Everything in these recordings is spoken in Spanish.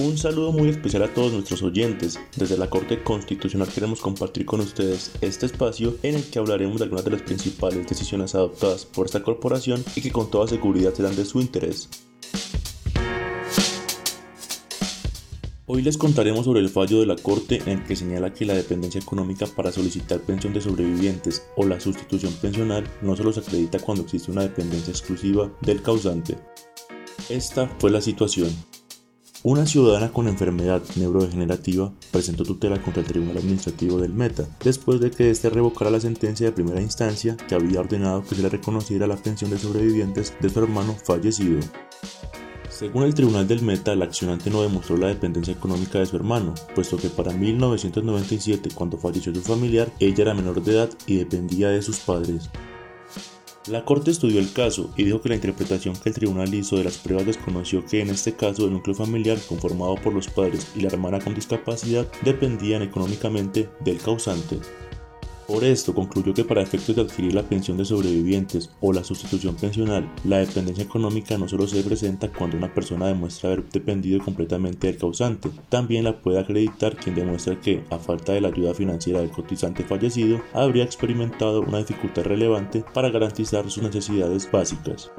Un saludo muy especial a todos nuestros oyentes. Desde la Corte Constitucional queremos compartir con ustedes este espacio en el que hablaremos de algunas de las principales decisiones adoptadas por esta corporación y que con toda seguridad serán de su interés. Hoy les contaremos sobre el fallo de la Corte en el que señala que la dependencia económica para solicitar pensión de sobrevivientes o la sustitución pensional no solo se acredita cuando existe una dependencia exclusiva del causante. Esta fue la situación. Una ciudadana con enfermedad neurodegenerativa presentó tutela contra el Tribunal Administrativo del Meta, después de que éste revocara la sentencia de primera instancia que había ordenado que se le reconociera la pensión de sobrevivientes de su hermano fallecido. Según el Tribunal del Meta, la accionante no demostró la dependencia económica de su hermano, puesto que para 1997, cuando falleció su familiar, ella era menor de edad y dependía de sus padres. La Corte estudió el caso y dijo que la interpretación que el tribunal hizo de las pruebas desconoció que en este caso el núcleo familiar conformado por los padres y la hermana con discapacidad dependían económicamente del causante. Por esto concluyó que para efectos de adquirir la pensión de sobrevivientes o la sustitución pensional, la dependencia económica no solo se presenta cuando una persona demuestra haber dependido completamente del causante, también la puede acreditar quien demuestra que, a falta de la ayuda financiera del cotizante fallecido, habría experimentado una dificultad relevante para garantizar sus necesidades básicas.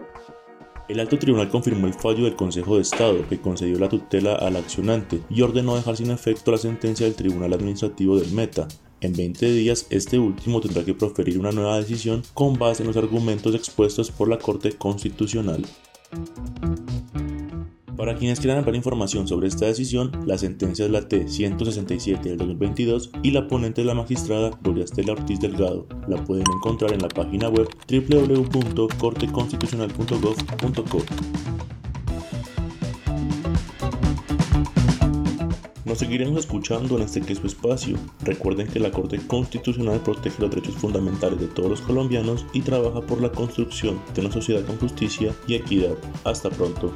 El alto tribunal confirmó el fallo del Consejo de Estado que concedió la tutela al accionante y ordenó dejar sin efecto la sentencia del Tribunal Administrativo del Meta, en 20 días, este último tendrá que proferir una nueva decisión con base en los argumentos expuestos por la Corte Constitucional. Para quienes quieran ampliar información sobre esta decisión, la sentencia es la T-167 del 2022 y la ponente es la magistrada Gloria Estela Ortiz Delgado. La pueden encontrar en la página web www.corteconstitucional.gov.co. Nos seguiremos escuchando en este que su espacio. Recuerden que la Corte Constitucional protege los derechos fundamentales de todos los colombianos y trabaja por la construcción de una sociedad con justicia y equidad. Hasta pronto.